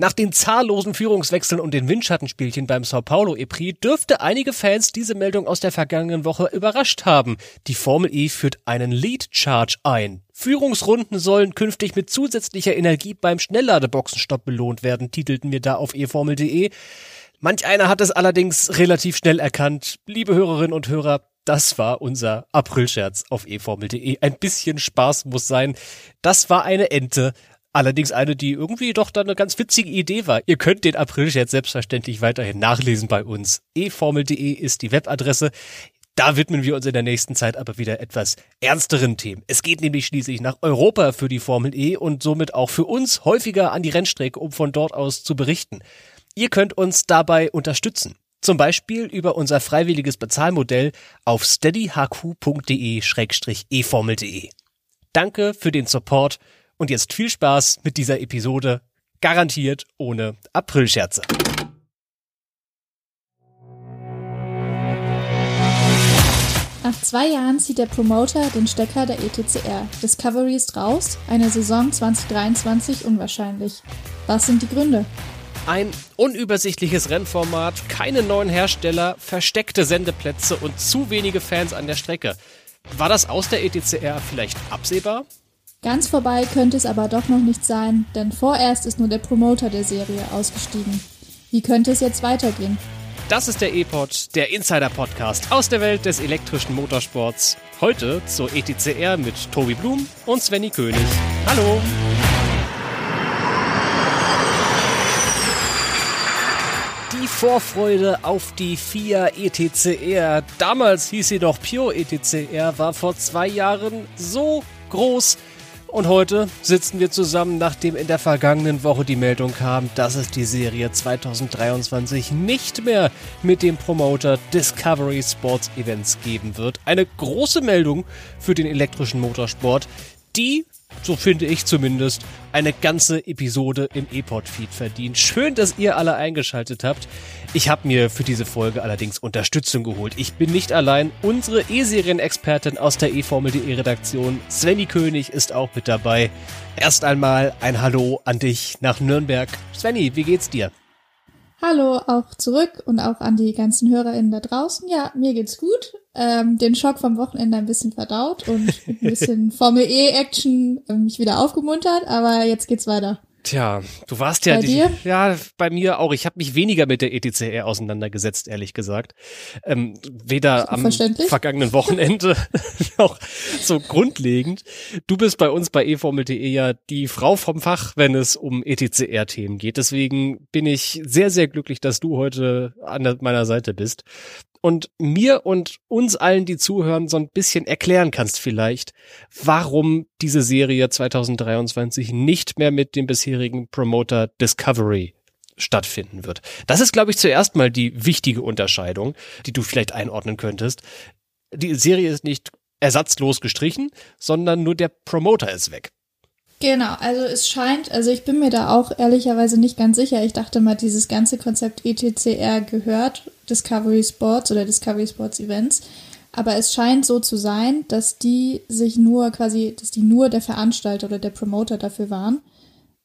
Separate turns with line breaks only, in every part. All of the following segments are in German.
Nach den zahllosen Führungswechseln und den Windschattenspielchen beim Sao Paulo E-Prix dürfte einige Fans diese Meldung aus der vergangenen Woche überrascht haben. Die Formel E führt einen Lead Charge ein. Führungsrunden sollen künftig mit zusätzlicher Energie beim Schnellladeboxenstopp belohnt werden, titelten wir da auf eformel.de. Manch einer hat es allerdings relativ schnell erkannt. Liebe Hörerinnen und Hörer, das war unser Aprilscherz auf eformel.de. Ein bisschen Spaß muss sein. Das war eine Ente. Allerdings eine, die irgendwie doch dann eine ganz witzige Idee war. Ihr könnt den Aprilscherz selbstverständlich weiterhin nachlesen bei uns. eformel.de ist die Webadresse. Da widmen wir uns in der nächsten Zeit aber wieder etwas ernsteren Themen. Es geht nämlich schließlich nach Europa für die Formel E und somit auch für uns häufiger an die Rennstrecke, um von dort aus zu berichten. Ihr könnt uns dabei unterstützen. Zum Beispiel über unser freiwilliges Bezahlmodell auf steadyhq.de-eformel.de. Danke für den Support und jetzt viel Spaß mit dieser Episode, garantiert ohne Aprilscherze.
Nach zwei Jahren zieht der Promoter den Stecker der ETCR. Discovery ist raus, eine Saison 2023 unwahrscheinlich. Was sind die Gründe?
Ein unübersichtliches Rennformat, keine neuen Hersteller, versteckte Sendeplätze und zu wenige Fans an der Strecke. War das aus der ETCR vielleicht absehbar?
Ganz vorbei könnte es aber doch noch nicht sein, denn vorerst ist nur der Promoter der Serie ausgestiegen. Wie könnte es jetzt weitergehen?
Das ist der E-Pod, der Insider-Podcast aus der Welt des elektrischen Motorsports. Heute zur ETCR mit Tobi Blum und Svenny König. Hallo! Die Vorfreude auf die FIA ETCR, damals hieß sie doch Pure ETCR, war vor zwei Jahren so groß, und heute sitzen wir zusammen, nachdem in der vergangenen Woche die Meldung kam, dass es die Serie 2023 nicht mehr mit dem Promoter Discovery Sports Events geben wird. Eine große Meldung für den elektrischen Motorsport, die so finde ich zumindest, eine ganze Episode im E-Pod-Feed verdient. Schön, dass ihr alle eingeschaltet habt. Ich habe mir für diese Folge allerdings Unterstützung geholt. Ich bin nicht allein. Unsere E-Serien-Expertin aus der E-Formel.de Redaktion, Svenny König, ist auch mit dabei. Erst einmal ein Hallo an dich nach Nürnberg. Svenny, wie geht's dir?
Hallo auch zurück und auch an die ganzen HörerInnen da draußen. Ja, mir geht's gut. Ähm, den Schock vom Wochenende ein bisschen verdaut und ein bisschen Formel E-Action äh, mich wieder aufgemuntert, aber jetzt geht's weiter.
Tja, du warst ja
bei
die,
dir?
ja bei mir auch. Ich habe mich weniger mit der ETCR auseinandergesetzt, ehrlich gesagt. Ähm, weder am vergangenen Wochenende noch so grundlegend. Du bist bei uns bei eFormel.de ja die Frau vom Fach, wenn es um ETCR-Themen geht. Deswegen bin ich sehr, sehr glücklich, dass du heute an meiner Seite bist und mir und uns allen, die zuhören, so ein bisschen erklären kannst vielleicht, warum diese Serie 2023 nicht mehr mit dem bisherigen Promoter Discovery stattfinden wird. Das ist, glaube ich, zuerst mal die wichtige Unterscheidung, die du vielleicht einordnen könntest. Die Serie ist nicht ersatzlos gestrichen, sondern nur der Promoter ist weg.
Genau, also es scheint, also ich bin mir da auch ehrlicherweise nicht ganz sicher. Ich dachte mal, dieses ganze Konzept ETCR gehört Discovery Sports oder Discovery Sports Events. Aber es scheint so zu sein, dass die sich nur quasi, dass die nur der Veranstalter oder der Promoter dafür waren.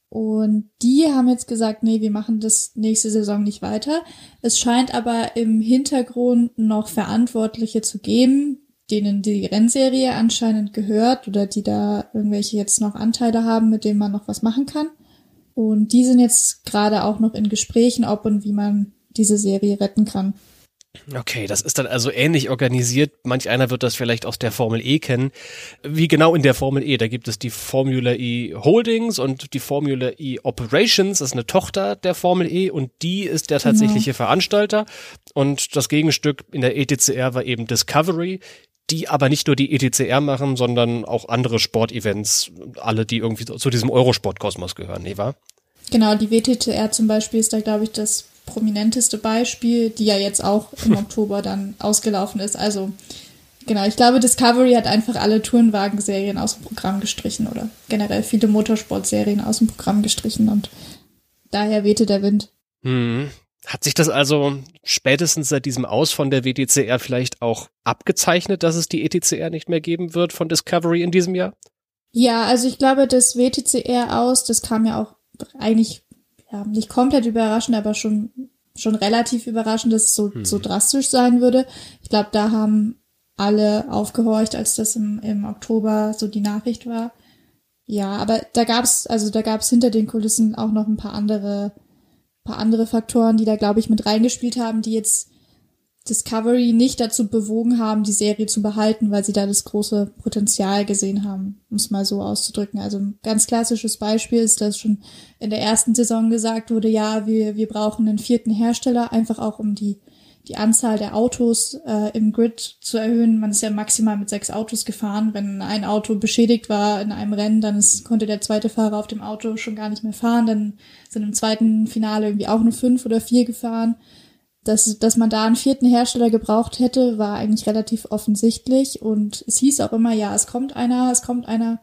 Und die haben jetzt gesagt, nee, wir machen das nächste Saison nicht weiter. Es scheint aber im Hintergrund noch Verantwortliche zu geben, denen die Rennserie anscheinend gehört oder die da irgendwelche jetzt noch Anteile haben, mit denen man noch was machen kann. Und die sind jetzt gerade auch noch in Gesprächen, ob und wie man diese Serie retten kann.
Okay, das ist dann also ähnlich organisiert. Manch einer wird das vielleicht aus der Formel E kennen. Wie genau in der Formel E? Da gibt es die Formula E Holdings und die Formula E Operations. Das ist eine Tochter der Formel E und die ist der genau. tatsächliche genau. Veranstalter. Und das Gegenstück in der ETCR war eben Discovery die aber nicht nur die ETCR machen, sondern auch andere Sportevents, alle, die irgendwie zu diesem Eurosport-Kosmos gehören, ne, wahr?
Genau, die WTCR zum Beispiel ist da, glaube ich, das prominenteste Beispiel, die ja jetzt auch im Oktober dann ausgelaufen ist. Also, genau, ich glaube, Discovery hat einfach alle Tourenwagen-Serien aus dem Programm gestrichen oder generell viele Motorsport-Serien aus dem Programm gestrichen und daher wehte der Wind.
Hm. Hat sich das also spätestens seit diesem Aus von der WTCR vielleicht auch abgezeichnet, dass es die ETCR nicht mehr geben wird von Discovery in diesem Jahr?
Ja, also ich glaube, das WTCR aus, das kam ja auch eigentlich ja, nicht komplett überraschend, aber schon, schon relativ überraschend, dass es so, hm. so drastisch sein würde. Ich glaube, da haben alle aufgehorcht, als das im, im Oktober so die Nachricht war. Ja, aber da gab's, also da gab's hinter den Kulissen auch noch ein paar andere, paar andere Faktoren, die da, glaube ich, mit reingespielt haben, die jetzt Discovery nicht dazu bewogen haben, die Serie zu behalten, weil sie da das große Potenzial gesehen haben, um es mal so auszudrücken. Also ein ganz klassisches Beispiel ist, dass schon in der ersten Saison gesagt wurde, ja, wir, wir brauchen einen vierten Hersteller, einfach auch um die, die Anzahl der Autos äh, im Grid zu erhöhen. Man ist ja maximal mit sechs Autos gefahren. Wenn ein Auto beschädigt war in einem Rennen, dann ist, konnte der zweite Fahrer auf dem Auto schon gar nicht mehr fahren. Dann sind im zweiten Finale irgendwie auch nur fünf oder vier gefahren dass, dass man da einen vierten Hersteller gebraucht hätte, war eigentlich relativ offensichtlich. Und es hieß auch immer, ja, es kommt einer, es kommt einer.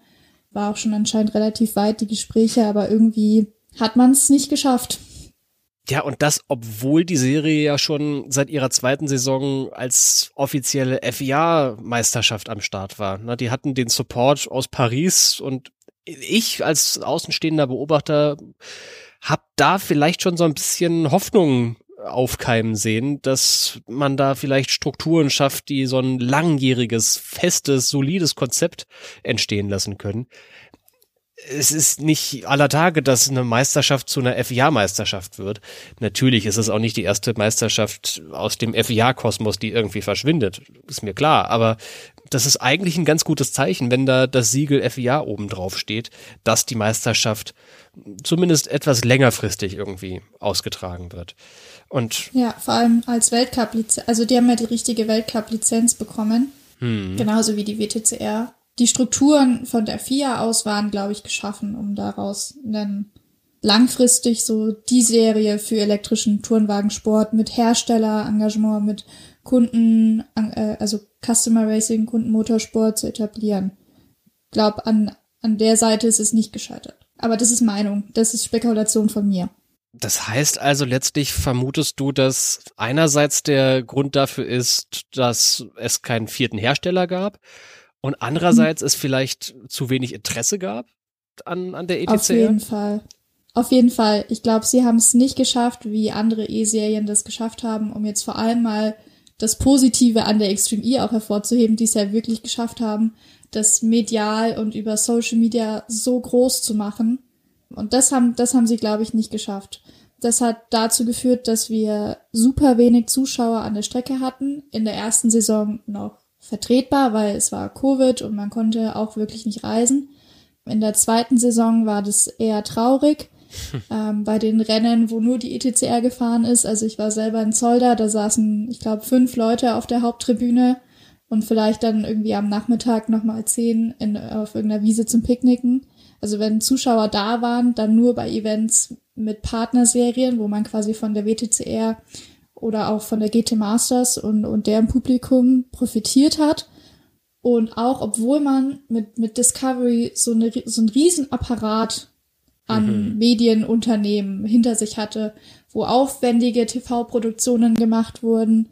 War auch schon anscheinend relativ weit, die Gespräche, aber irgendwie hat man es nicht geschafft.
Ja, und das, obwohl die Serie ja schon seit ihrer zweiten Saison als offizielle FIA-Meisterschaft am Start war. Na, die hatten den Support aus Paris und ich als außenstehender Beobachter hab da vielleicht schon so ein bisschen Hoffnung aufkeimen sehen, dass man da vielleicht Strukturen schafft, die so ein langjähriges, festes, solides Konzept entstehen lassen können. Es ist nicht aller Tage, dass eine Meisterschaft zu einer FIA-Meisterschaft wird. Natürlich ist es auch nicht die erste Meisterschaft aus dem FIA-Kosmos, die irgendwie verschwindet. Ist mir klar. Aber das ist eigentlich ein ganz gutes Zeichen, wenn da das Siegel FIA oben drauf steht, dass die Meisterschaft zumindest etwas längerfristig irgendwie ausgetragen wird. Und
ja, vor allem als Weltcup-Lizenz, also die haben ja die richtige Weltcup-Lizenz bekommen, hm. genauso wie die WTCR. Die Strukturen von der FIA aus waren, glaube ich, geschaffen, um daraus dann langfristig so die Serie für elektrischen Tourenwagensport mit Herstellerengagement, mit Kunden, äh, also Customer Racing, Kundenmotorsport zu etablieren. Ich glaube, an, an der Seite ist es nicht gescheitert. Aber das ist Meinung, das ist Spekulation von mir.
Das heißt also letztlich vermutest du, dass einerseits der Grund dafür ist, dass es keinen vierten Hersteller gab und andererseits mhm. es vielleicht zu wenig Interesse gab an, an der ETC?
Auf jeden Fall. Auf jeden Fall. Ich glaube, sie haben es nicht geschafft, wie andere E-Serien das geschafft haben, um jetzt vor allem mal das Positive an der Extreme E auch hervorzuheben, die es ja wirklich geschafft haben, das medial und über Social Media so groß zu machen und das haben, das haben sie, glaube ich, nicht geschafft. Das hat dazu geführt, dass wir super wenig Zuschauer an der Strecke hatten. In der ersten Saison noch vertretbar, weil es war Covid und man konnte auch wirklich nicht reisen. In der zweiten Saison war das eher traurig. ähm, bei den Rennen, wo nur die ETCR gefahren ist. Also ich war selber in Zolder, da saßen, ich glaube, fünf Leute auf der Haupttribüne und vielleicht dann irgendwie am Nachmittag nochmal zehn in, auf irgendeiner Wiese zum Picknicken. Also wenn Zuschauer da waren, dann nur bei Events mit Partnerserien, wo man quasi von der WTCR oder auch von der GT Masters und, und deren Publikum profitiert hat. Und auch obwohl man mit, mit Discovery so, eine, so einen Riesenapparat an mhm. Medienunternehmen hinter sich hatte, wo aufwendige TV-Produktionen gemacht wurden,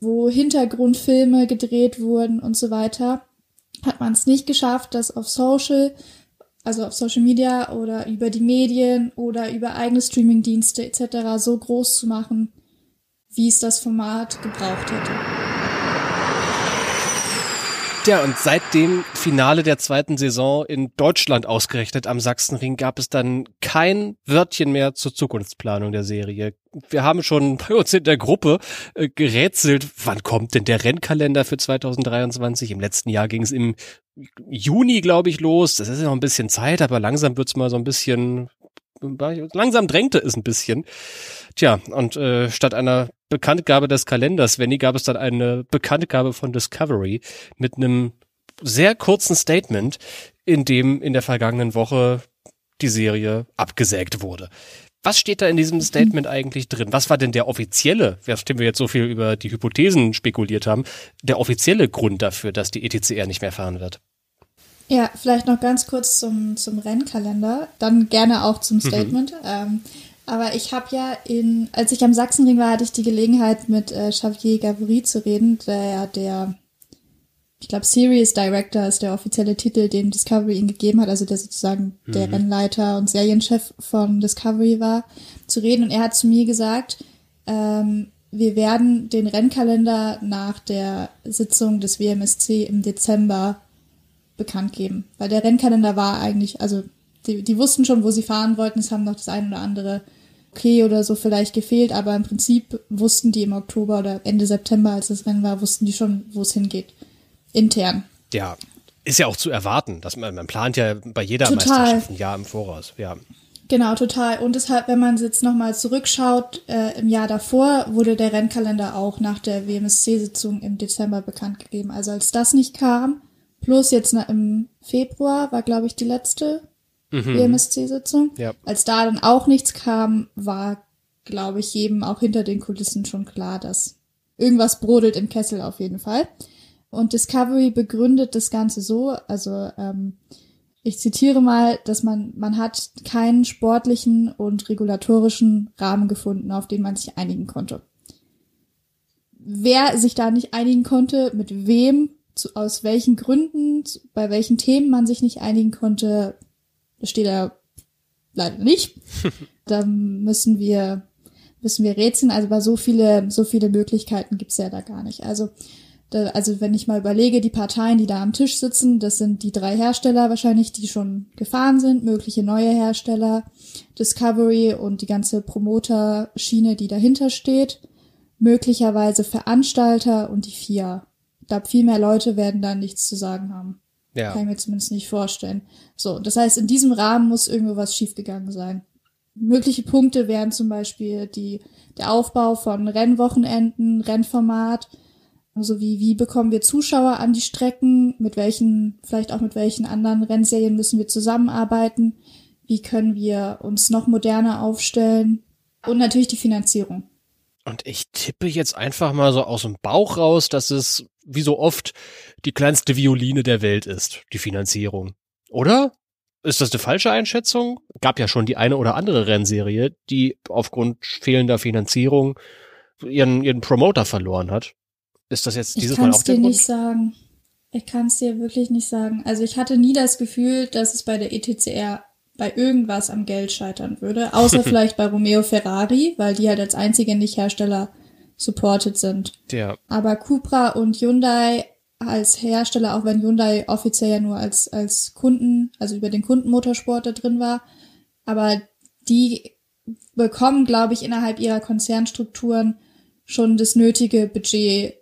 wo Hintergrundfilme gedreht wurden und so weiter, hat man es nicht geschafft, das auf Social also auf Social Media oder über die Medien oder über eigene Streamingdienste etc. so groß zu machen, wie es das Format gebraucht hätte.
Ja, und seit dem Finale der zweiten Saison in Deutschland ausgerechnet am Sachsenring gab es dann kein Wörtchen mehr zur Zukunftsplanung der Serie. Wir haben schon bei uns in der Gruppe äh, gerätselt, wann kommt denn der Rennkalender für 2023? Im letzten Jahr ging es im Juni, glaube ich, los. Das ist ja noch ein bisschen Zeit, aber langsam wird's mal so ein bisschen langsam drängte es ein bisschen. Tja, und äh, statt einer Bekanntgabe des Kalenders, Wenny, gab es dann eine Bekanntgabe von Discovery mit einem sehr kurzen Statement, in dem in der vergangenen Woche die Serie abgesägt wurde. Was steht da in diesem Statement eigentlich drin? Was war denn der offizielle, nachdem wir jetzt so viel über die Hypothesen spekuliert haben, der offizielle Grund dafür, dass die ETCR nicht mehr fahren wird?
Ja, vielleicht noch ganz kurz zum, zum Rennkalender, dann gerne auch zum mhm. Statement. Mhm. Ähm, aber ich habe ja in, als ich am Sachsenring war, hatte ich die Gelegenheit, mit äh, Xavier Gavory zu reden, der der ich glaube, Series Director ist der offizielle Titel, den Discovery ihm gegeben hat, also der sozusagen mhm. der Rennleiter und Serienchef von Discovery war, zu reden. Und er hat zu mir gesagt, ähm, wir werden den Rennkalender nach der Sitzung des WMSC im Dezember bekannt geben. Weil der Rennkalender war eigentlich, also die, die wussten schon, wo sie fahren wollten, es haben noch das ein oder andere okay oder so vielleicht gefehlt, aber im Prinzip wussten die im Oktober oder Ende September, als das Rennen war, wussten die schon, wo es hingeht. Intern.
Ja, ist ja auch zu erwarten, dass man, man plant ja bei jeder Total. Meisterschaft ein Jahr im Voraus, ja.
Genau, total. Und deshalb, wenn man jetzt nochmal zurückschaut, äh, im Jahr davor wurde der Rennkalender auch nach der WMSC-Sitzung im Dezember bekannt gegeben. Also als das nicht kam, plus jetzt im Februar war, glaube ich, die letzte mhm. WMSC-Sitzung. Ja. Als da dann auch nichts kam, war, glaube ich, jedem auch hinter den Kulissen schon klar, dass irgendwas brodelt im Kessel auf jeden Fall. Und Discovery begründet das Ganze so, also ähm, ich zitiere mal, dass man, man hat keinen sportlichen und regulatorischen Rahmen gefunden, auf den man sich einigen konnte. Wer sich da nicht einigen konnte, mit wem, zu, aus welchen Gründen, bei welchen Themen man sich nicht einigen konnte, steht da leider nicht. da müssen wir, müssen wir rätseln. Also bei so viele, so viele Möglichkeiten gibt's ja da gar nicht. Also also wenn ich mal überlege, die Parteien, die da am Tisch sitzen, das sind die drei Hersteller wahrscheinlich, die schon gefahren sind, mögliche neue Hersteller, Discovery und die ganze Promoter-Schiene, die dahinter steht, möglicherweise Veranstalter und die FIA. Ich glaube, viel mehr Leute werden da nichts zu sagen haben. Ja. Kann ich mir zumindest nicht vorstellen. So, das heißt, in diesem Rahmen muss irgendwo was schiefgegangen sein. Mögliche Punkte wären zum Beispiel die, der Aufbau von Rennwochenenden, Rennformat, also wie, wie bekommen wir Zuschauer an die Strecken? Mit welchen, vielleicht auch mit welchen anderen Rennserien müssen wir zusammenarbeiten? Wie können wir uns noch moderner aufstellen? Und natürlich die Finanzierung.
Und ich tippe jetzt einfach mal so aus dem Bauch raus, dass es wie so oft die kleinste Violine der Welt ist, die Finanzierung. Oder? Ist das eine falsche Einschätzung? Gab ja schon die eine oder andere Rennserie, die aufgrund fehlender Finanzierung ihren, ihren Promoter verloren hat. Ist das jetzt dieses Mal auch der
Grund? Ich kann es dir nicht sagen. Ich kann es dir wirklich nicht sagen. Also ich hatte nie das Gefühl, dass es bei der ETCR bei irgendwas am Geld scheitern würde, außer vielleicht bei Romeo Ferrari, weil die halt als einzige Nicht-Hersteller supported sind. Ja. Aber Cupra und Hyundai als Hersteller, auch wenn Hyundai offiziell ja nur als, als Kunden, also über den Kundenmotorsport da drin war, aber die bekommen, glaube ich, innerhalb ihrer Konzernstrukturen schon das nötige Budget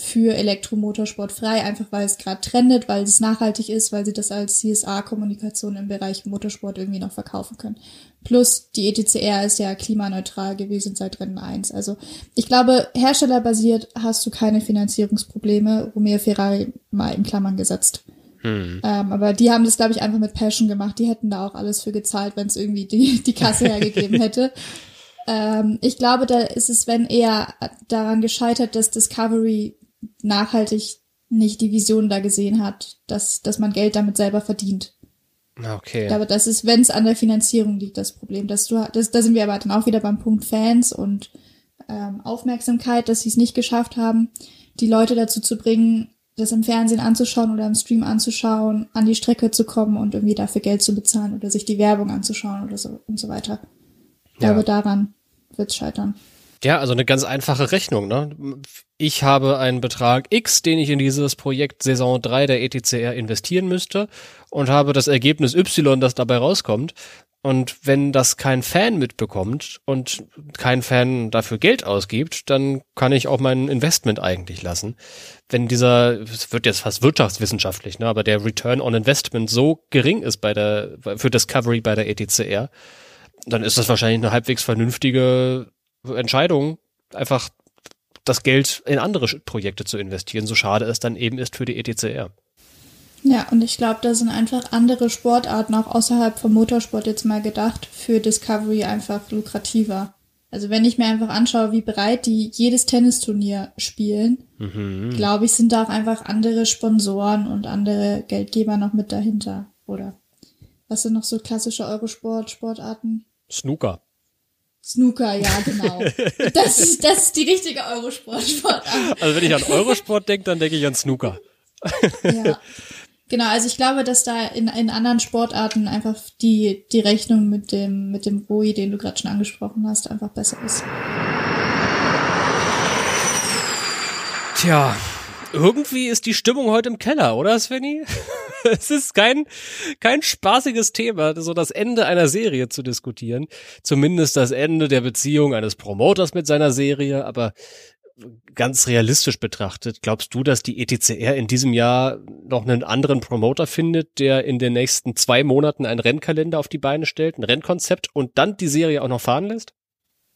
für Elektromotorsport frei, einfach weil es gerade trendet, weil es nachhaltig ist, weil sie das als CSA-Kommunikation im Bereich Motorsport irgendwie noch verkaufen können. Plus die ETCR ist ja klimaneutral gewesen seit Rennen 1. Also ich glaube, herstellerbasiert hast du keine Finanzierungsprobleme. Romeo Ferrari mal in Klammern gesetzt. Hm. Ähm, aber die haben das, glaube ich, einfach mit Passion gemacht. Die hätten da auch alles für gezahlt, wenn es irgendwie die, die Kasse hergegeben hätte. Ähm, ich glaube, da ist es, wenn eher daran gescheitert, dass Discovery nachhaltig nicht die Vision da gesehen hat, dass, dass man Geld damit selber verdient.
Okay.
Glaube, das ist, wenn es an der Finanzierung liegt, das Problem. Dass du, das, da sind wir aber dann auch wieder beim Punkt Fans und ähm, Aufmerksamkeit, dass sie es nicht geschafft haben, die Leute dazu zu bringen, das im Fernsehen anzuschauen oder im Stream anzuschauen, an die Strecke zu kommen und irgendwie dafür Geld zu bezahlen oder sich die Werbung anzuschauen oder so und so weiter. Ich ja. glaube, daran wird's scheitern.
Ja, also eine ganz einfache Rechnung. Ne? Ich habe einen Betrag X, den ich in dieses Projekt Saison 3 der ETCR investieren müsste und habe das Ergebnis Y, das dabei rauskommt. Und wenn das kein Fan mitbekommt und kein Fan dafür Geld ausgibt, dann kann ich auch mein Investment eigentlich lassen. Wenn dieser, es wird jetzt fast wirtschaftswissenschaftlich, ne, aber der Return on Investment so gering ist bei der, für Discovery bei der ETCR, dann ist das wahrscheinlich eine halbwegs vernünftige Entscheidung, einfach das Geld in andere Projekte zu investieren, so schade es dann eben ist für die ETCR.
Ja, und ich glaube, da sind einfach andere Sportarten auch außerhalb vom Motorsport jetzt mal gedacht, für Discovery einfach lukrativer. Also wenn ich mir einfach anschaue, wie bereit die jedes Tennisturnier spielen, mhm. glaube ich, sind da auch einfach andere Sponsoren und andere Geldgeber noch mit dahinter, oder? Was sind noch so klassische Eurosport-Sportarten?
Snooker.
Snooker, ja, genau. Das ist, das ist die richtige Eurosport-Sportart.
Also wenn ich an Eurosport denke, dann denke ich an Snooker.
Ja. Genau, also ich glaube, dass da in, in anderen Sportarten einfach die, die Rechnung mit dem, mit dem ROI, den du gerade schon angesprochen hast, einfach besser ist.
Tja, irgendwie ist die Stimmung heute im Keller, oder Svenny? es ist kein, kein spaßiges Thema, so das Ende einer Serie zu diskutieren. Zumindest das Ende der Beziehung eines Promoters mit seiner Serie, aber ganz realistisch betrachtet, glaubst du, dass die ETCR in diesem Jahr noch einen anderen Promoter findet, der in den nächsten zwei Monaten einen Rennkalender auf die Beine stellt, ein Rennkonzept und dann die Serie auch noch fahren lässt?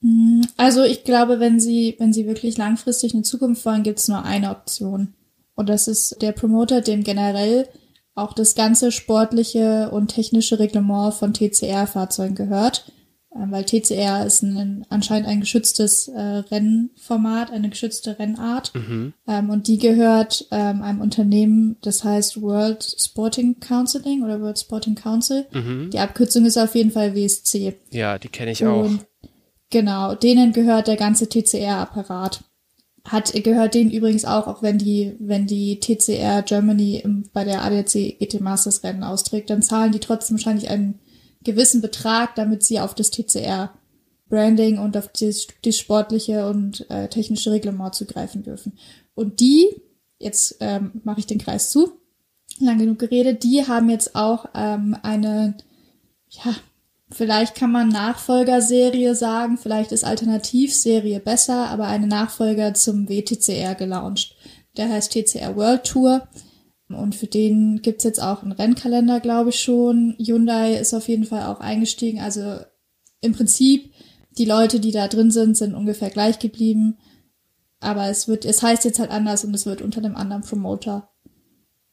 Hm, also ich glaube, wenn sie, wenn sie wirklich langfristig eine Zukunft wollen, gibt es nur eine Option. Und das ist der Promoter, dem generell auch das ganze sportliche und technische Reglement von TCR-Fahrzeugen gehört, äh, weil TCR ist ein, anscheinend ein geschütztes äh, Rennformat, eine geschützte Rennart mhm. ähm, und die gehört ähm, einem Unternehmen, das heißt World Sporting Counseling oder World Sporting Council. Mhm. Die Abkürzung ist auf jeden Fall WSC.
Ja, die kenne ich auch.
Genau, denen gehört der ganze TCR-Apparat hat gehört denen übrigens auch, auch wenn die, wenn die TCR Germany im, bei der ADAC ET Masters Rennen austrägt, dann zahlen die trotzdem wahrscheinlich einen gewissen Betrag, damit sie auf das TCR Branding und auf das, das sportliche und äh, technische Reglement zugreifen dürfen. Und die, jetzt ähm, mache ich den Kreis zu, lang genug geredet, die haben jetzt auch ähm, eine, ja, Vielleicht kann man Nachfolgerserie sagen, vielleicht ist Alternativserie besser, aber eine Nachfolger zum WTCR gelauncht. Der heißt TCR World Tour. Und für den gibt's jetzt auch einen Rennkalender, glaube ich schon. Hyundai ist auf jeden Fall auch eingestiegen. Also im Prinzip, die Leute, die da drin sind, sind ungefähr gleich geblieben. Aber es wird, es heißt jetzt halt anders und es wird unter einem anderen Promoter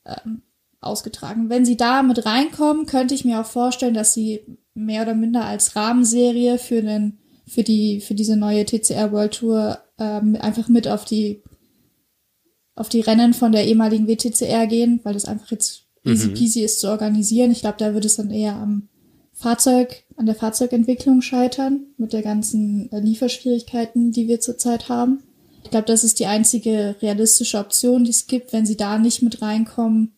ähm, ausgetragen. Wenn sie da mit reinkommen, könnte ich mir auch vorstellen, dass sie mehr oder minder als Rahmenserie für den für die für diese neue TCR World Tour ähm, einfach mit auf die auf die Rennen von der ehemaligen WTCR gehen, weil das einfach jetzt easy mhm. peasy ist zu organisieren. Ich glaube, da wird es dann eher am Fahrzeug, an der Fahrzeugentwicklung scheitern, mit der ganzen äh, Lieferschwierigkeiten, die wir zurzeit haben. Ich glaube, das ist die einzige realistische Option, die es gibt. Wenn sie da nicht mit reinkommen,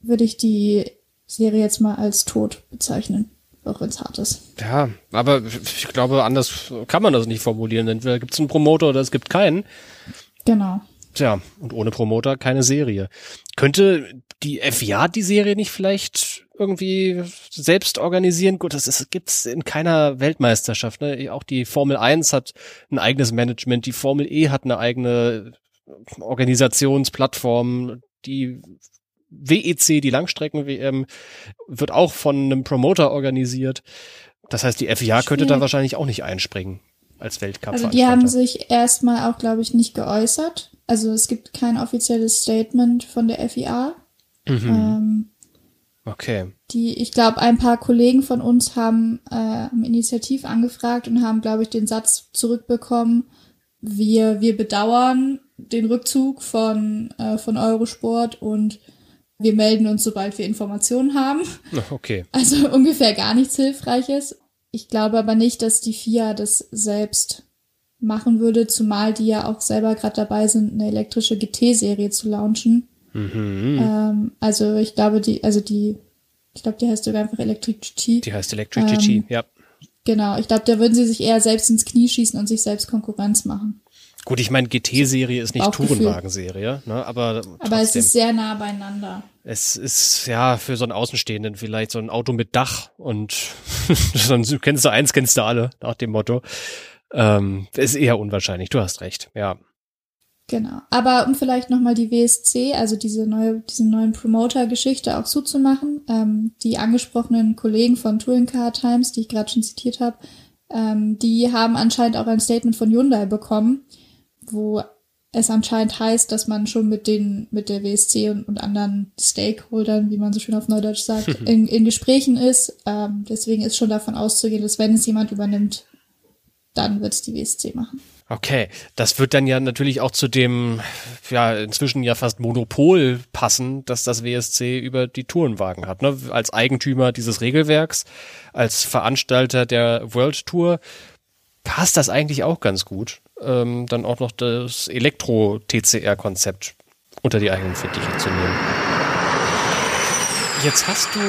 würde ich die Serie jetzt mal als tot bezeichnen auch wenn es hart ist.
Ja, aber ich glaube, anders kann man das nicht formulieren. Entweder gibt es einen Promoter oder es gibt keinen.
Genau.
Tja, und ohne Promoter keine Serie. Könnte die FIA die Serie nicht vielleicht irgendwie selbst organisieren? Gut, das ist, gibt's in keiner Weltmeisterschaft. Ne? Auch die Formel 1 hat ein eigenes Management, die Formel E hat eine eigene Organisationsplattform, die WEC, die Langstrecken-WM, wird auch von einem Promoter organisiert. Das heißt, die FIA könnte da wahrscheinlich auch nicht einspringen als Weltcup.
Also die haben sich erstmal auch, glaube ich, nicht geäußert. Also es gibt kein offizielles Statement von der FIA. Mhm. Ähm,
okay.
Die, ich glaube, ein paar Kollegen von uns haben äh, Initiativ angefragt und haben, glaube ich, den Satz zurückbekommen, wir, wir bedauern den Rückzug von, äh, von Eurosport und wir melden uns, sobald wir Informationen haben.
Okay.
Also ungefähr gar nichts Hilfreiches. Ich glaube aber nicht, dass die FIA das selbst machen würde, zumal die ja auch selber gerade dabei sind, eine elektrische GT-Serie zu launchen. Mhm. Ähm, also ich glaube, die, also die, ich glaube, die heißt sogar einfach Electric GT.
Die heißt Electric ähm, GT, ja.
Genau, ich glaube, da würden sie sich eher selbst ins Knie schießen und sich selbst Konkurrenz machen.
Gut, ich meine, GT-Serie ist nicht Tourenwagen-Serie, ne? aber
Aber es ist sehr nah beieinander.
Es ist ja für so einen Außenstehenden vielleicht so ein Auto mit Dach und sonst kennst du eins, kennst du alle, nach dem Motto. Ähm, ist eher unwahrscheinlich, du hast recht, ja.
Genau. Aber um vielleicht nochmal die WSC, also diese neue, diese neuen Promoter-Geschichte auch zuzumachen, ähm, die angesprochenen Kollegen von Touring Car Times, die ich gerade schon zitiert habe, ähm, die haben anscheinend auch ein Statement von Hyundai bekommen, wo es anscheinend heißt, dass man schon mit den, mit der WSC und, und anderen Stakeholdern, wie man so schön auf Neudeutsch sagt, in, in Gesprächen ist. Ähm, deswegen ist schon davon auszugehen, dass wenn es jemand übernimmt, dann wird es die WSC machen.
Okay, das wird dann ja natürlich auch zu dem, ja, inzwischen ja fast Monopol passen, dass das WSC über die Tourenwagen hat. Ne? Als Eigentümer dieses Regelwerks, als Veranstalter der World Tour passt das eigentlich auch ganz gut ähm, dann auch noch das Elektro-TCR-Konzept unter die eigenen Fittiche zu nehmen. Jetzt hast du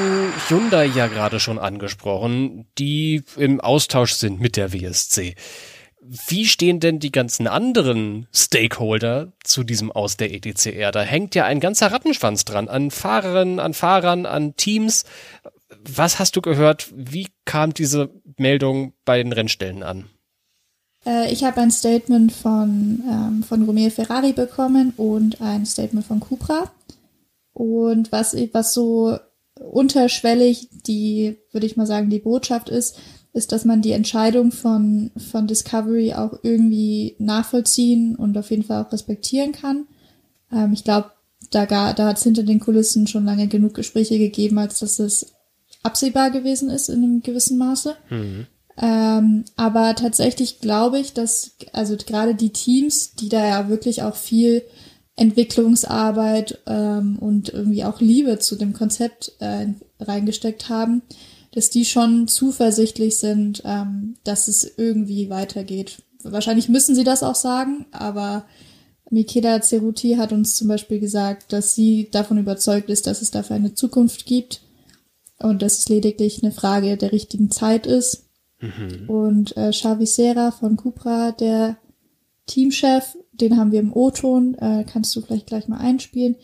Hyundai ja gerade schon angesprochen, die im Austausch sind mit der WSC. Wie stehen denn die ganzen anderen Stakeholder zu diesem Aus der ETCR? Da hängt ja ein ganzer Rattenschwanz dran, an Fahrerinnen, an Fahrern, an Teams. Was hast du gehört? Wie kam diese Meldung bei den Rennstellen an?
Äh, ich habe ein Statement von, ähm, von Romeo Ferrari bekommen und ein Statement von Cupra. Und was, was so unterschwellig die, würde ich mal sagen, die Botschaft ist, ist, dass man die Entscheidung von, von Discovery auch irgendwie nachvollziehen und auf jeden Fall auch respektieren kann. Ähm, ich glaube, da, da hat es hinter den Kulissen schon lange genug Gespräche gegeben, als dass es absehbar gewesen ist in einem gewissen Maße. Mhm. Ähm, aber tatsächlich glaube ich, dass also gerade die Teams, die da ja wirklich auch viel Entwicklungsarbeit ähm, und irgendwie auch Liebe zu dem Konzept äh, reingesteckt haben, dass die schon zuversichtlich sind, ähm, dass es irgendwie weitergeht. Wahrscheinlich müssen sie das auch sagen, aber Mikeda Ceruti hat uns zum Beispiel gesagt, dass sie davon überzeugt ist, dass es dafür eine Zukunft gibt und dass es lediglich eine Frage der richtigen Zeit ist. Mhm. Und äh, Xavi Serra von Cupra, der Teamchef, den haben wir im O-Ton, äh, kannst du vielleicht gleich mal einspielen.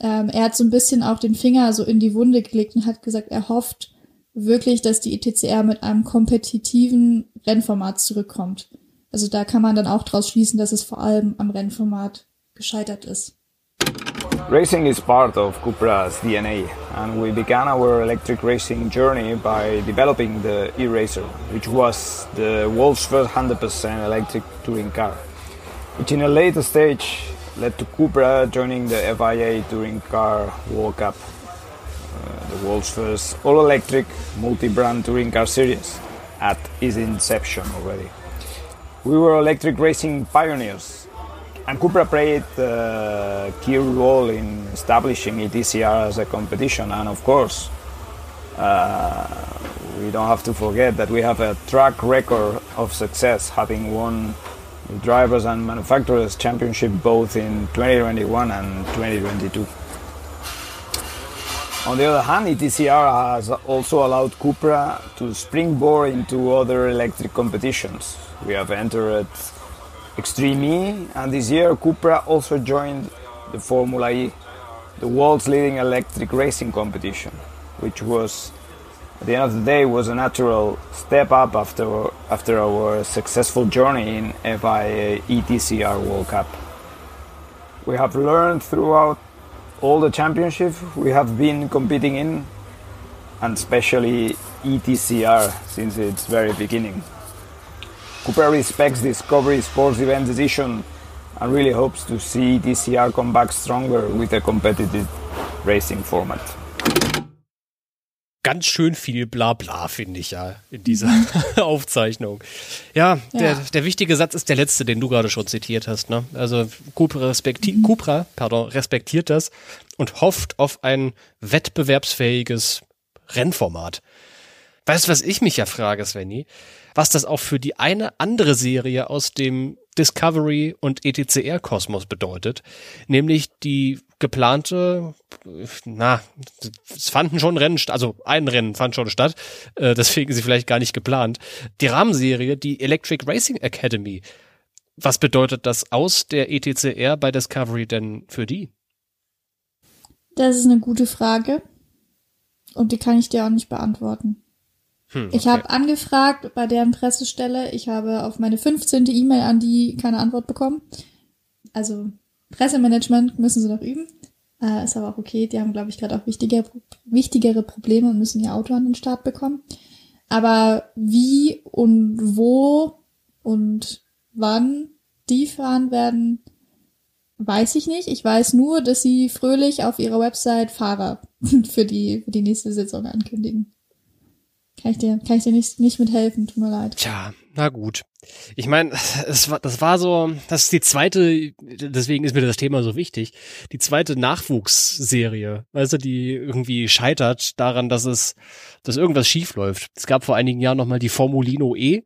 Ähm, er hat so ein bisschen auch den Finger so in die Wunde gelegt und hat gesagt, er hofft wirklich, dass die ETCR mit einem kompetitiven Rennformat zurückkommt. Also da kann man dann auch daraus schließen, dass es vor allem am Rennformat gescheitert ist.
Racing is part of Cupra's DNA, and we began our electric racing journey by developing the e-racer, which was the world's first 100% electric touring car, which in a later stage led to Cupra joining the FIA Touring Car World Cup, uh, the world's first all-electric multi-brand touring car series at its inception already. We were electric racing pioneers and Cupra played a key role in establishing ETCR as a competition, and of course, uh, we don't have to forget that we have a track record of success, having won the Drivers and Manufacturers Championship both in 2021 and 2022. On the other hand, ETCR has also allowed Cupra to springboard into other electric competitions. We have entered Extreme E, and this year Cupra also joined the Formula E, the world's leading electric racing competition, which was at the end of the day was a natural step up after after our successful journey in FIA ETCR World Cup. We have learned throughout all the championships we have been competing in, and especially ETCR since its very beginning. Cooper respects Discovery Sports Event decision and really hopes to see DCR come back stronger with a competitive racing format.
Ganz schön viel Blabla, finde ich ja, in dieser Aufzeichnung. Ja, ja, Der, der wichtige Satz ist der letzte, den du gerade schon zitiert hast. Ne? Also Cupra, respekti mhm. Cupra pardon, respektiert das und hofft auf ein wettbewerbsfähiges Rennformat. Weißt du, was ich mich ja frage, Svenny? was das auch für die eine andere Serie aus dem Discovery und ETCR-Kosmos bedeutet, nämlich die geplante, na, es fanden schon Rennen, also ein Rennen fand schon statt, äh, deswegen sie vielleicht gar nicht geplant. Die Rahmenserie, die Electric Racing Academy. Was bedeutet das aus der ETCR bei Discovery denn für die?
Das ist eine gute Frage und die kann ich dir auch nicht beantworten. Hm, okay. Ich habe angefragt bei deren Pressestelle. Ich habe auf meine 15. E-Mail an die keine Antwort bekommen. Also Pressemanagement müssen sie noch üben. Äh, ist aber auch okay. Die haben, glaube ich, gerade auch wichtiger, wichtigere Probleme und müssen ihr Auto an den Start bekommen. Aber wie und wo und wann die fahren werden, weiß ich nicht. Ich weiß nur, dass sie fröhlich auf ihrer Website Fahrer für die, für die nächste Saison ankündigen. Kann ich dir, kann ich dir nicht, nicht mithelfen, tut mir leid.
Tja, na gut. Ich meine, es war, das war so, das ist die zweite, deswegen ist mir das Thema so wichtig, die zweite Nachwuchsserie, weißt du, die irgendwie scheitert daran, dass es, dass irgendwas schief läuft. Es gab vor einigen Jahren nochmal die Formulino E,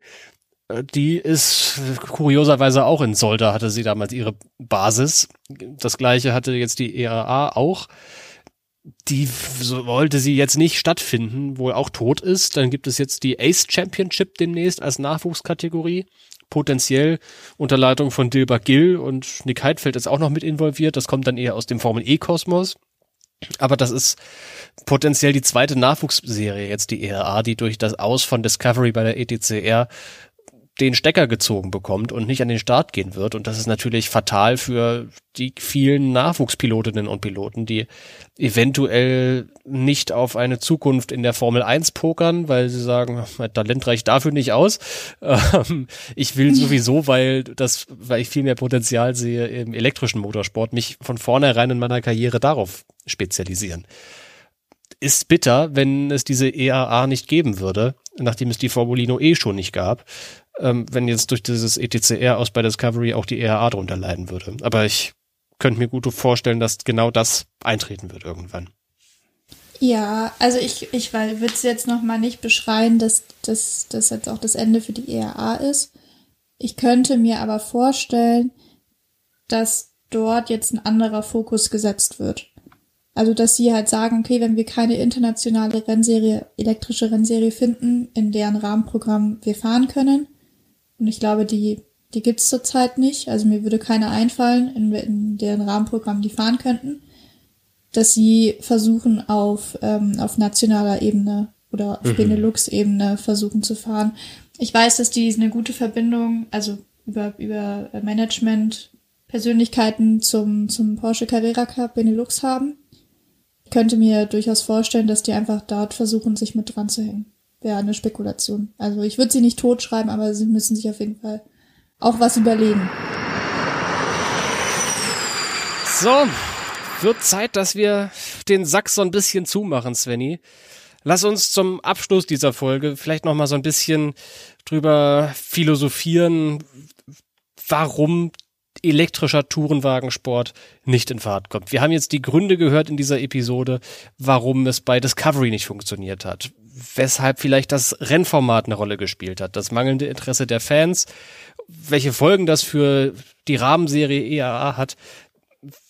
die ist kurioserweise auch in Solda, hatte sie damals ihre Basis. Das gleiche hatte jetzt die ERA auch. Die wollte sie jetzt nicht stattfinden, wohl auch tot ist. Dann gibt es jetzt die Ace Championship demnächst als Nachwuchskategorie. Potenziell unter Leitung von Dilbert Gill und Nick Heidfeld ist auch noch mit involviert. Das kommt dann eher aus dem Formel E-Kosmos. Aber das ist potenziell die zweite Nachwuchsserie jetzt die ERA, die durch das Aus von Discovery bei der ETCR den Stecker gezogen bekommt und nicht an den Start gehen wird. Und das ist natürlich fatal für die vielen Nachwuchspilotinnen und Piloten, die eventuell nicht auf eine Zukunft in der Formel 1 pokern, weil sie sagen, mein Talent reicht dafür nicht aus. Ähm, ich will sowieso, weil das, weil ich viel mehr Potenzial sehe im elektrischen Motorsport, mich von vornherein in meiner Karriere darauf spezialisieren. Ist bitter, wenn es diese EAA nicht geben würde, nachdem es die Formulino E schon nicht gab ähm, wenn jetzt durch dieses ETCR aus bei Discovery auch die ERA drunter leiden würde. Aber ich könnte mir gut vorstellen, dass genau das eintreten wird irgendwann.
Ja, also ich, ich würde es jetzt nochmal nicht beschreien, dass das jetzt auch das Ende für die ERA ist. Ich könnte mir aber vorstellen, dass dort jetzt ein anderer Fokus gesetzt wird. Also, dass sie halt sagen, okay, wenn wir keine internationale Rennserie, elektrische Rennserie finden, in deren Rahmenprogramm wir fahren können, und ich glaube, die, die gibt's zurzeit nicht. Also mir würde keine einfallen, in, in deren Rahmenprogramm die fahren könnten. Dass sie versuchen, auf, ähm, auf nationaler Ebene oder auf mhm. Benelux-Ebene versuchen zu fahren. Ich weiß, dass die eine gute Verbindung, also über, über Management, Persönlichkeiten zum, zum Porsche Carrera Cup Benelux haben. Ich könnte mir durchaus vorstellen, dass die einfach dort versuchen, sich mit dran zu hängen wäre eine Spekulation. Also ich würde sie nicht totschreiben, aber sie müssen sich auf jeden Fall auch was überlegen.
So, wird Zeit, dass wir den Sack so ein bisschen zumachen, Svenny. Lass uns zum Abschluss dieser Folge vielleicht noch mal so ein bisschen drüber philosophieren, warum elektrischer Tourenwagensport nicht in Fahrt kommt. Wir haben jetzt die Gründe gehört in dieser Episode, warum es bei Discovery nicht funktioniert hat weshalb vielleicht das Rennformat eine Rolle gespielt hat, das mangelnde Interesse der Fans, welche Folgen das für die Rahmenserie EAA hat.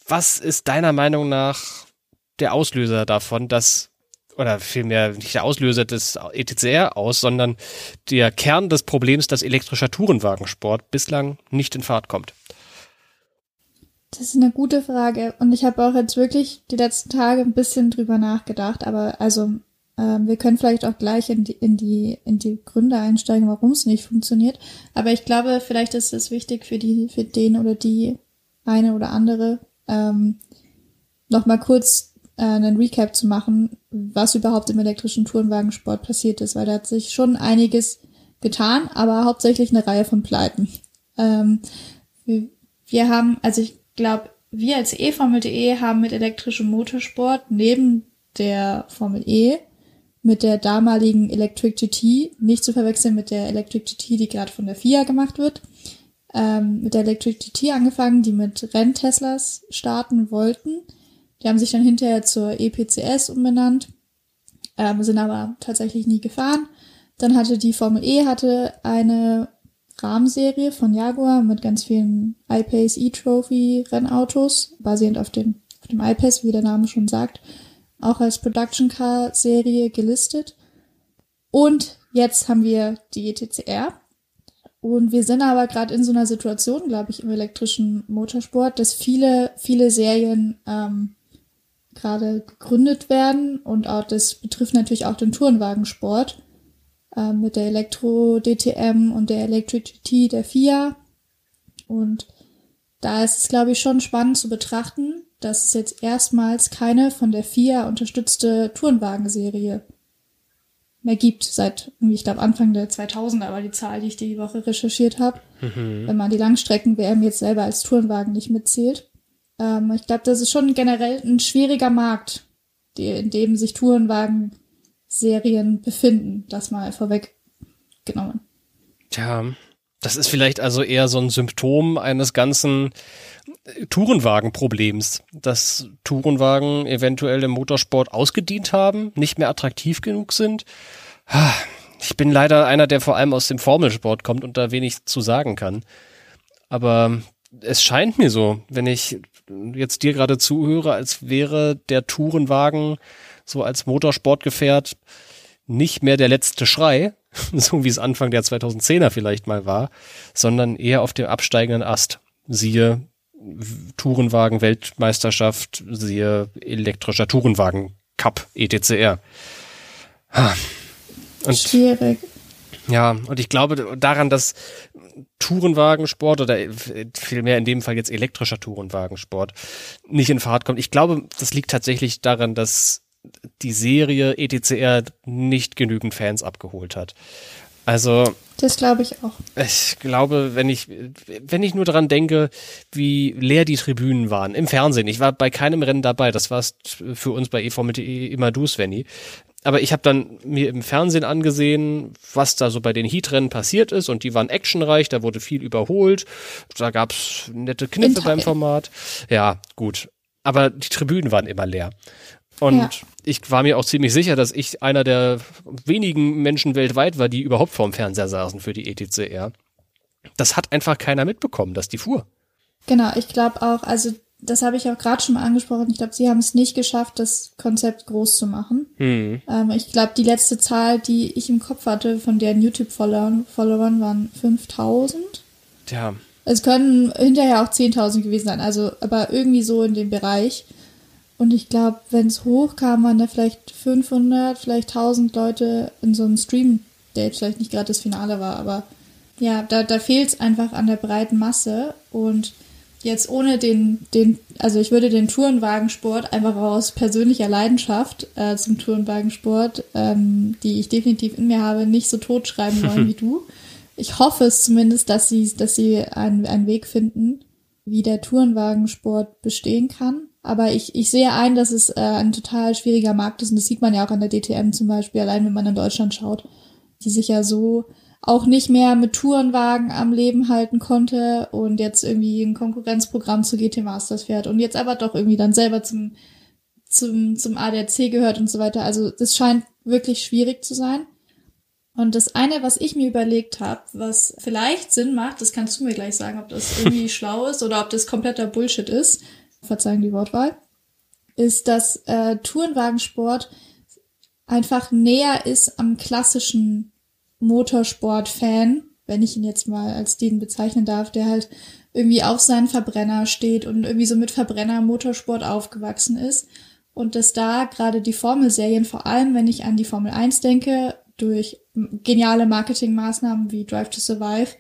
Was ist deiner Meinung nach der Auslöser davon, dass oder vielmehr nicht der Auslöser des ETCR aus, sondern der Kern des Problems, dass elektrischer Tourenwagensport bislang nicht in Fahrt kommt?
Das ist eine gute Frage und ich habe auch jetzt wirklich die letzten Tage ein bisschen drüber nachgedacht, aber also ähm, wir können vielleicht auch gleich in die, in die, in die Gründe einsteigen, warum es nicht funktioniert. Aber ich glaube, vielleicht ist es wichtig für die, für den oder die eine oder andere, ähm, nochmal kurz äh, einen Recap zu machen, was überhaupt im elektrischen Tourenwagensport passiert ist, weil da hat sich schon einiges getan, aber hauptsächlich eine Reihe von Pleiten. Ähm, wir, wir haben, also ich glaube, wir als e-Formel.de haben mit elektrischem Motorsport neben der Formel E mit der damaligen Electric GT, nicht zu verwechseln mit der Electric GT, die gerade von der FIA gemacht wird, ähm, mit der Electric GT angefangen, die mit Rennteslas starten wollten. Die haben sich dann hinterher zur EPCS umbenannt, ähm, sind aber tatsächlich nie gefahren. Dann hatte die Formel E hatte eine Rahmenserie von Jaguar mit ganz vielen iPace E-Trophy Rennautos, basierend auf dem, auf dem iPace, wie der Name schon sagt auch als Production Car Serie gelistet. Und jetzt haben wir die ETCR. Und wir sind aber gerade in so einer Situation, glaube ich, im elektrischen Motorsport, dass viele, viele Serien ähm, gerade gegründet werden und auch das betrifft natürlich auch den Tourenwagensport äh, mit der Elektro DTM und der Electric GT der FIA. Und da ist es, glaube ich, schon spannend zu betrachten, dass es jetzt erstmals keine von der FIA unterstützte Tourenwagenserie mehr gibt seit, ich glaube, Anfang der 2000er war die Zahl, die ich die Woche recherchiert habe. Mhm. Wenn man die Langstrecken-WM jetzt selber als Tourenwagen nicht mitzählt. Ähm, ich glaube, das ist schon generell ein schwieriger Markt, die, in dem sich Tourenwagen-Serien befinden. Das mal vorweggenommen.
Tja, das ist vielleicht also eher so ein Symptom eines ganzen Tourenwagen-Problems, dass Tourenwagen eventuell im Motorsport ausgedient haben, nicht mehr attraktiv genug sind. Ich bin leider einer, der vor allem aus dem Formelsport kommt und da wenig zu sagen kann. Aber es scheint mir so, wenn ich jetzt dir gerade zuhöre, als wäre der Tourenwagen so als Motorsportgefährt nicht mehr der letzte Schrei, so wie es Anfang der 2010er vielleicht mal war, sondern eher auf dem absteigenden Ast. Siehe Tourenwagen Weltmeisterschaft, siehe elektrischer Tourenwagen Cup ETCR.
Und, Schwierig.
Ja, und ich glaube daran, dass Tourenwagensport oder vielmehr in dem Fall jetzt elektrischer Tourenwagensport nicht in Fahrt kommt. Ich glaube, das liegt tatsächlich daran, dass die Serie ETCR nicht genügend Fans abgeholt hat. Also.
Das glaube ich auch.
Ich glaube, wenn ich, wenn ich nur daran denke, wie leer die Tribünen waren im Fernsehen. Ich war bei keinem Rennen dabei. Das war für uns bei eVomit.de immer du, Svenny. Aber ich habe dann mir im Fernsehen angesehen, was da so bei den Heatrennen passiert ist und die waren actionreich, da wurde viel überholt, da gab's nette Kniffe beim Format. Ja, gut. Aber die Tribünen waren immer leer. Und ja. ich war mir auch ziemlich sicher, dass ich einer der wenigen Menschen weltweit war, die überhaupt vorm Fernseher saßen für die ETCR. Das hat einfach keiner mitbekommen, dass die fuhr.
Genau, ich glaube auch, also das habe ich auch gerade schon mal angesprochen. Ich glaube, sie haben es nicht geschafft, das Konzept groß zu machen. Hm. Ähm, ich glaube, die letzte Zahl, die ich im Kopf hatte von deren YouTube-Followern Followern waren 5000.
Ja.
Es können hinterher auch 10.000 gewesen sein, also aber irgendwie so in dem Bereich. Und ich glaube, wenn es hochkam, waren da vielleicht 500, vielleicht 1000 Leute in so einem Stream, der jetzt vielleicht nicht gerade das Finale war, aber ja, da, da fehlt es einfach an der breiten Masse. Und jetzt ohne den, den, also ich würde den Tourenwagensport einfach aus persönlicher Leidenschaft äh, zum Tourenwagensport, ähm, die ich definitiv in mir habe, nicht so totschreiben wollen wie du. Ich hoffe es zumindest, dass sie, dass sie einen, einen Weg finden, wie der Tourenwagensport bestehen kann. Aber ich, ich sehe ein, dass es äh, ein total schwieriger Markt ist und das sieht man ja auch an der DTM zum Beispiel, allein wenn man in Deutschland schaut, die sich ja so auch nicht mehr mit Tourenwagen am Leben halten konnte und jetzt irgendwie ein Konkurrenzprogramm zu GT Masters fährt und jetzt aber doch irgendwie dann selber zum, zum, zum ADAC gehört und so weiter. Also das scheint wirklich schwierig zu sein. Und das eine, was ich mir überlegt habe, was vielleicht Sinn macht, das kannst du mir gleich sagen, ob das irgendwie schlau ist oder ob das kompletter Bullshit ist, verzeihen die Wortwahl, ist, dass äh, Tourenwagensport einfach näher ist am klassischen Motorsport-Fan, wenn ich ihn jetzt mal als den bezeichnen darf, der halt irgendwie auf seinen Verbrenner steht und irgendwie so mit Verbrenner Motorsport aufgewachsen ist. Und dass da gerade die Formelserien, vor allem wenn ich an die Formel 1 denke, durch geniale Marketingmaßnahmen wie Drive to Survive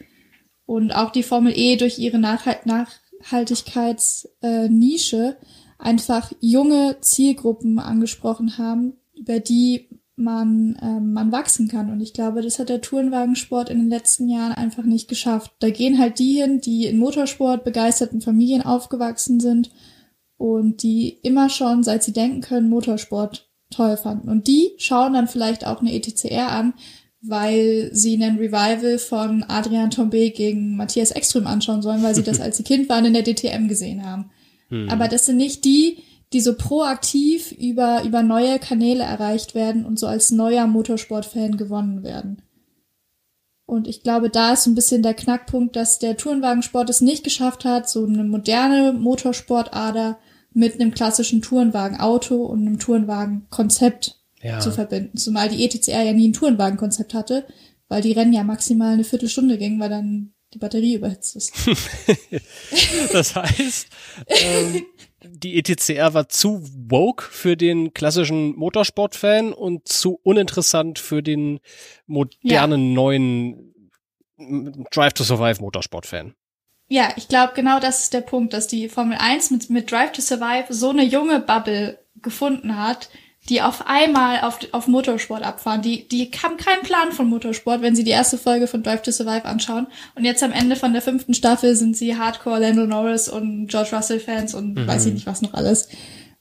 und auch die Formel E durch ihre Nachhalt nach Nachhaltigkeitsnische einfach junge Zielgruppen angesprochen haben, über die man, ähm, man wachsen kann. Und ich glaube, das hat der Tourenwagensport in den letzten Jahren einfach nicht geschafft. Da gehen halt die hin, die in Motorsport begeisterten Familien aufgewachsen sind und die immer schon, seit sie denken können, Motorsport toll fanden. Und die schauen dann vielleicht auch eine ETCR an, weil sie einen Revival von Adrian Tombe gegen Matthias Ekström anschauen sollen, weil sie das als sie Kind waren in der DTM gesehen haben. Hm. Aber das sind nicht die, die so proaktiv über, über neue Kanäle erreicht werden und so als neuer Motorsportfan gewonnen werden. Und ich glaube, da ist so ein bisschen der Knackpunkt, dass der Tourenwagensport es nicht geschafft hat, so eine moderne Motorsportader mit einem klassischen Tourenwagen-Auto und einem Tourenwagen-Konzept ja. zu verbinden. Zumal die ETCR ja nie ein Tourenwagenkonzept hatte, weil die Rennen ja maximal eine Viertelstunde gingen, weil dann die Batterie überhitzt ist.
das heißt, ähm, die ETCR war zu woke für den klassischen Motorsport-Fan und zu uninteressant für den modernen ja. neuen Drive to Survive Motorsport-Fan.
Ja, ich glaube, genau das ist der Punkt, dass die Formel 1 mit, mit Drive to Survive so eine junge Bubble gefunden hat, die auf einmal auf, auf Motorsport abfahren. Die, die haben keinen Plan von Motorsport, wenn sie die erste Folge von Drive to Survive anschauen. Und jetzt am Ende von der fünften Staffel sind sie Hardcore Lando Norris und George Russell Fans und mhm. weiß ich nicht was noch alles.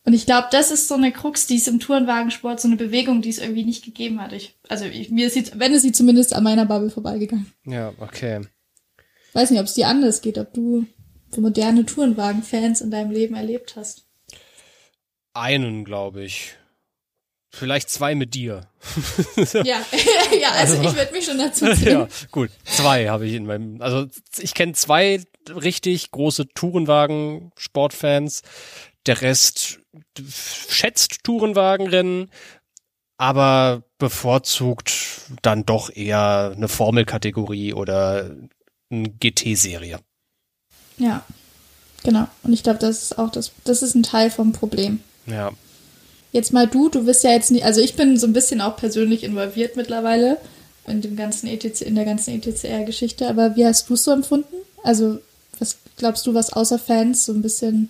Und ich glaube, das ist so eine Krux, die es im Tourenwagensport, so eine Bewegung, die es irgendwie nicht gegeben hat. Ich, also ich, mir ist sie, wenn es sie zumindest an meiner Bubble vorbeigegangen.
Ja, okay.
Weiß nicht, ob es dir anders geht, ob du so moderne Tourenwagen-Fans in deinem Leben erlebt hast.
Einen, glaube ich Vielleicht zwei mit dir.
ja, ja, also, also ich würde mich schon dazu zählen. Ja,
gut. Zwei habe ich in meinem, also ich kenne zwei richtig große Tourenwagen-Sportfans. Der Rest schätzt Tourenwagenrennen, aber bevorzugt dann doch eher eine Formelkategorie oder eine GT-Serie.
Ja, genau. Und ich glaube, das ist auch das, das ist ein Teil vom Problem.
Ja.
Jetzt mal du, du bist ja jetzt nicht, also ich bin so ein bisschen auch persönlich involviert mittlerweile in dem ganzen ETC, in der ganzen ETCR-Geschichte, aber wie hast du es so empfunden? Also, was glaubst du, was außer Fans so ein bisschen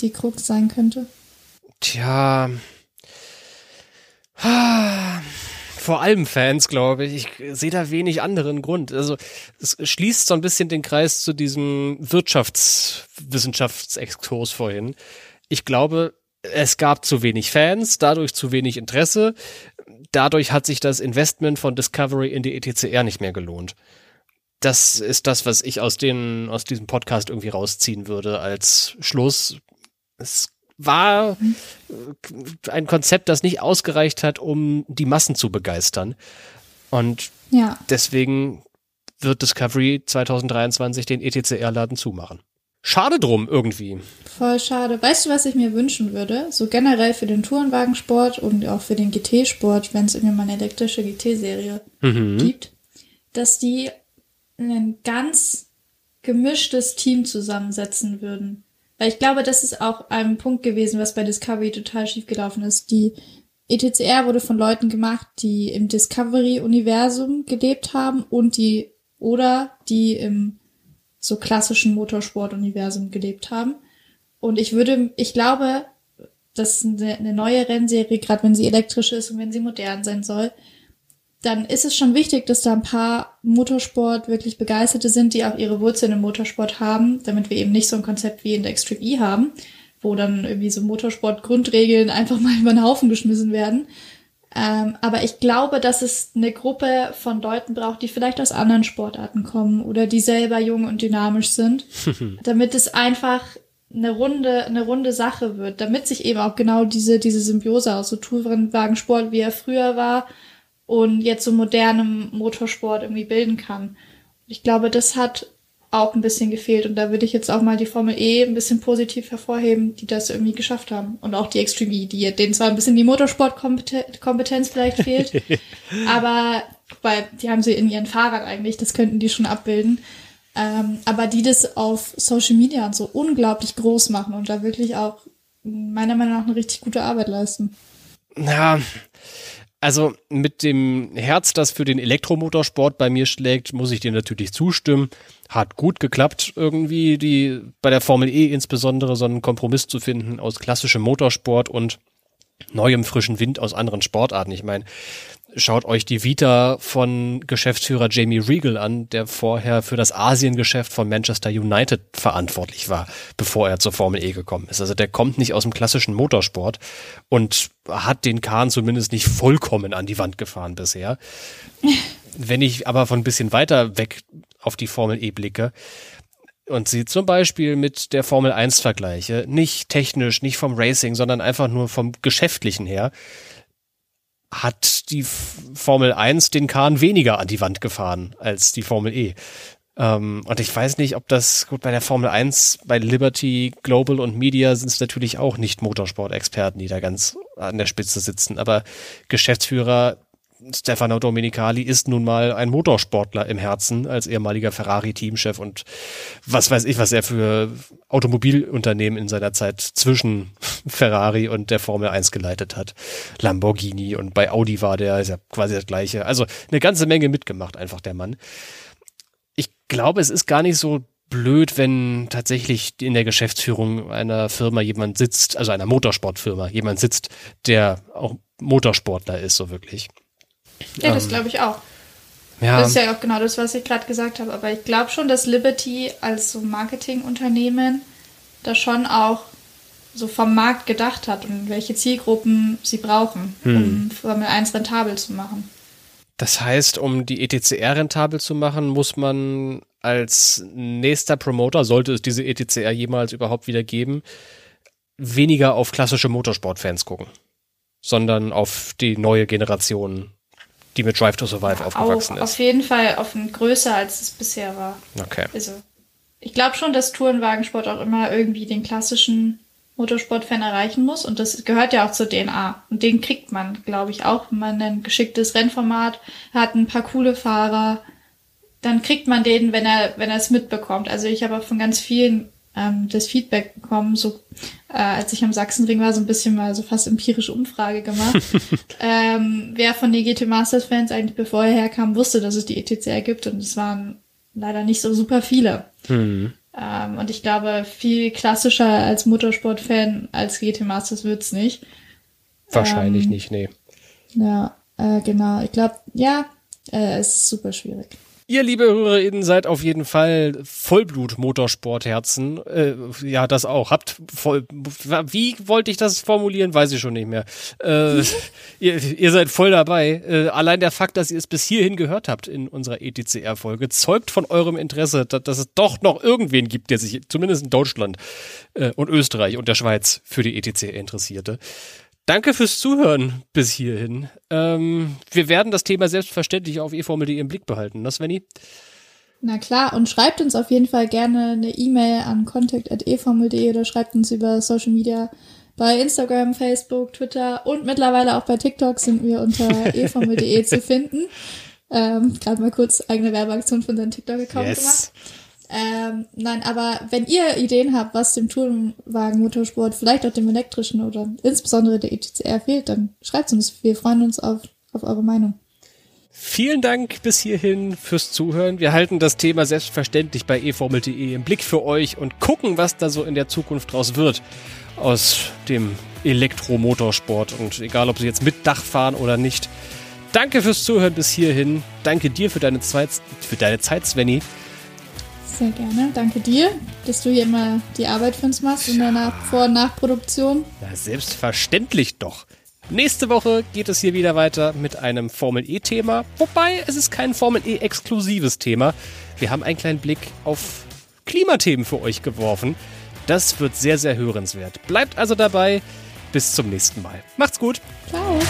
die Krux sein könnte?
Tja. Vor allem Fans, glaube ich. Ich sehe da wenig anderen Grund. Also es schließt so ein bisschen den Kreis zu diesem Wirtschaftswissenschaftsexkurs vorhin. Ich glaube, es gab zu wenig Fans, dadurch zu wenig Interesse. Dadurch hat sich das Investment von Discovery in die ETCR nicht mehr gelohnt. Das ist das, was ich aus, den, aus diesem Podcast irgendwie rausziehen würde als Schluss. Es war ein Konzept, das nicht ausgereicht hat, um die Massen zu begeistern. Und ja. deswegen wird Discovery 2023 den ETCR-Laden zumachen. Schade drum irgendwie.
Voll schade. Weißt du, was ich mir wünschen würde? So generell für den Tourenwagensport und auch für den GT-Sport, wenn es irgendwie mal eine elektrische GT-Serie mhm. gibt, dass die ein ganz gemischtes Team zusammensetzen würden. Weil ich glaube, das ist auch ein Punkt gewesen, was bei Discovery total schief gelaufen ist. Die ETCR wurde von Leuten gemacht, die im Discovery-Universum gelebt haben und die oder die im so klassischen Motorsport-Universum gelebt haben. Und ich würde, ich glaube, dass eine, neue Rennserie, gerade wenn sie elektrisch ist und wenn sie modern sein soll, dann ist es schon wichtig, dass da ein paar Motorsport wirklich Begeisterte sind, die auch ihre Wurzeln im Motorsport haben, damit wir eben nicht so ein Konzept wie in der Extreme E haben, wo dann irgendwie so Motorsport-Grundregeln einfach mal über den Haufen geschmissen werden, ähm, aber ich glaube, dass es eine Gruppe von Leuten braucht, die vielleicht aus anderen Sportarten kommen oder die selber jung und dynamisch sind, damit es einfach eine runde, eine runde Sache wird, damit sich eben auch genau diese, diese Symbiose aus so Tourenwagensport, wie er früher war, und jetzt so modernem Motorsport irgendwie bilden kann. Ich glaube, das hat auch ein bisschen gefehlt. Und da würde ich jetzt auch mal die Formel E ein bisschen positiv hervorheben, die das irgendwie geschafft haben. Und auch die Extreme E, die denen zwar ein bisschen die Motorsportkompetenz vielleicht fehlt, aber weil die haben sie in ihren Fahrrad eigentlich, das könnten die schon abbilden. Ähm, aber die das auf Social Media und so unglaublich groß machen und da wirklich auch meiner Meinung nach eine richtig gute Arbeit leisten.
Ja, also mit dem Herz, das für den Elektromotorsport bei mir schlägt, muss ich dir natürlich zustimmen. Hat gut geklappt, irgendwie die bei der Formel E insbesondere so einen Kompromiss zu finden aus klassischem Motorsport und neuem frischen Wind aus anderen Sportarten. Ich meine, schaut euch die Vita von Geschäftsführer Jamie Regal an, der vorher für das Asiengeschäft von Manchester United verantwortlich war, bevor er zur Formel E gekommen ist. Also der kommt nicht aus dem klassischen Motorsport und hat den Kahn zumindest nicht vollkommen an die Wand gefahren bisher. Wenn ich aber von ein bisschen weiter weg auf die Formel E blicke, und sie zum Beispiel mit der Formel 1 vergleiche, nicht technisch, nicht vom Racing, sondern einfach nur vom Geschäftlichen her, hat die Formel 1 den Kahn weniger an die Wand gefahren als die Formel E. Ähm, und ich weiß nicht, ob das, gut, bei der Formel 1, bei Liberty, Global und Media sind es natürlich auch nicht Motorsport-Experten, die da ganz an der Spitze sitzen, aber Geschäftsführer Stefano Domenicali ist nun mal ein Motorsportler im Herzen als ehemaliger Ferrari-Teamchef und was weiß ich, was er für Automobilunternehmen in seiner Zeit zwischen Ferrari und der Formel 1 geleitet hat. Lamborghini und bei Audi war der, ist ja quasi das gleiche. Also eine ganze Menge mitgemacht einfach der Mann. Ich glaube, es ist gar nicht so blöd, wenn tatsächlich in der Geschäftsführung einer Firma jemand sitzt, also einer Motorsportfirma, jemand sitzt, der auch Motorsportler ist, so wirklich.
Ja, das ähm, glaube ich auch. Ja. Das ist ja auch genau das, was ich gerade gesagt habe. Aber ich glaube schon, dass Liberty als so Marketingunternehmen da schon auch so vom Markt gedacht hat und welche Zielgruppen sie brauchen, hm. um Formel 1 rentabel zu machen.
Das heißt, um die ETCR rentabel zu machen, muss man als nächster Promoter, sollte es diese ETCR jemals überhaupt wieder geben, weniger auf klassische Motorsportfans gucken. sondern auf die neue Generation, die mit Drive to Survive aufgewachsen
auch
ist.
Auf jeden Fall auf ein größer, als es bisher war.
Okay.
Also, ich glaube schon, dass Tourenwagensport auch immer irgendwie den klassischen Motorsportfan erreichen muss. Und das gehört ja auch zur DNA. Und den kriegt man, glaube ich, auch, wenn man ein geschicktes Rennformat hat, ein paar coole Fahrer. Dann kriegt man den, wenn er, wenn er es mitbekommt. Also ich habe auch von ganz vielen ähm, das Feedback bekommen, so äh, als ich am Sachsenring war, so ein bisschen mal so fast empirische Umfrage gemacht. ähm, wer von den GT Masters Fans eigentlich bevor er herkam, wusste, dass es die ETCR gibt und es waren leider nicht so super viele.
Mhm.
Ähm, und ich glaube, viel klassischer als Motorsport-Fan als GT Masters wird's nicht.
Wahrscheinlich
Ähm,
nicht, nee.
Ja, äh, genau. Ich glaube, ja, äh, es ist super schwierig.
Ihr, liebe HörerInnen, seid auf jeden Fall Vollblut-Motorsportherzen. Äh, ja, das auch. Habt voll, wie wollte ich das formulieren? Weiß ich schon nicht mehr. Äh, ihr, ihr seid voll dabei. Äh, allein der Fakt, dass ihr es bis hierhin gehört habt in unserer ETCR-Folge, zeugt von eurem Interesse, dass, dass es doch noch irgendwen gibt, der sich zumindest in Deutschland äh, und Österreich und der Schweiz für die ETCR interessierte. Danke fürs Zuhören bis hierhin. Ähm, wir werden das Thema selbstverständlich auf eFormel.de im Blick behalten, ne Svenny?
Na klar, und schreibt uns auf jeden Fall gerne eine E-Mail an contact.eformel.de oder schreibt uns über Social Media bei Instagram, Facebook, Twitter und mittlerweile auch bei TikTok sind wir unter eformel.de zu finden. Ähm, Gerade mal kurz eigene Werbeaktion von unserem TikTok-Account gemacht. Ähm, nein, aber wenn ihr Ideen habt, was dem Tourenwagen-Motorsport, vielleicht auch dem elektrischen oder insbesondere der ETCR fehlt, dann schreibt uns. Wir freuen uns auf, auf eure Meinung.
Vielen Dank bis hierhin fürs Zuhören. Wir halten das Thema selbstverständlich bei eFormel.de im Blick für euch und gucken, was da so in der Zukunft draus wird aus dem Elektromotorsport. Und egal, ob sie jetzt mit Dach fahren oder nicht. Danke fürs Zuhören bis hierhin. Danke dir für deine Zeit, für deine Zeit Svenny.
Sehr gerne. Danke dir, dass du hier immer die Arbeit für uns machst in der Nach Vor- und Nachproduktion.
Na, selbstverständlich doch. Nächste Woche geht es hier wieder weiter mit einem Formel E-Thema. Wobei es ist kein Formel E-exklusives Thema. Wir haben einen kleinen Blick auf Klimathemen für euch geworfen. Das wird sehr, sehr hörenswert. Bleibt also dabei. Bis zum nächsten Mal. Macht's gut.
Ciao.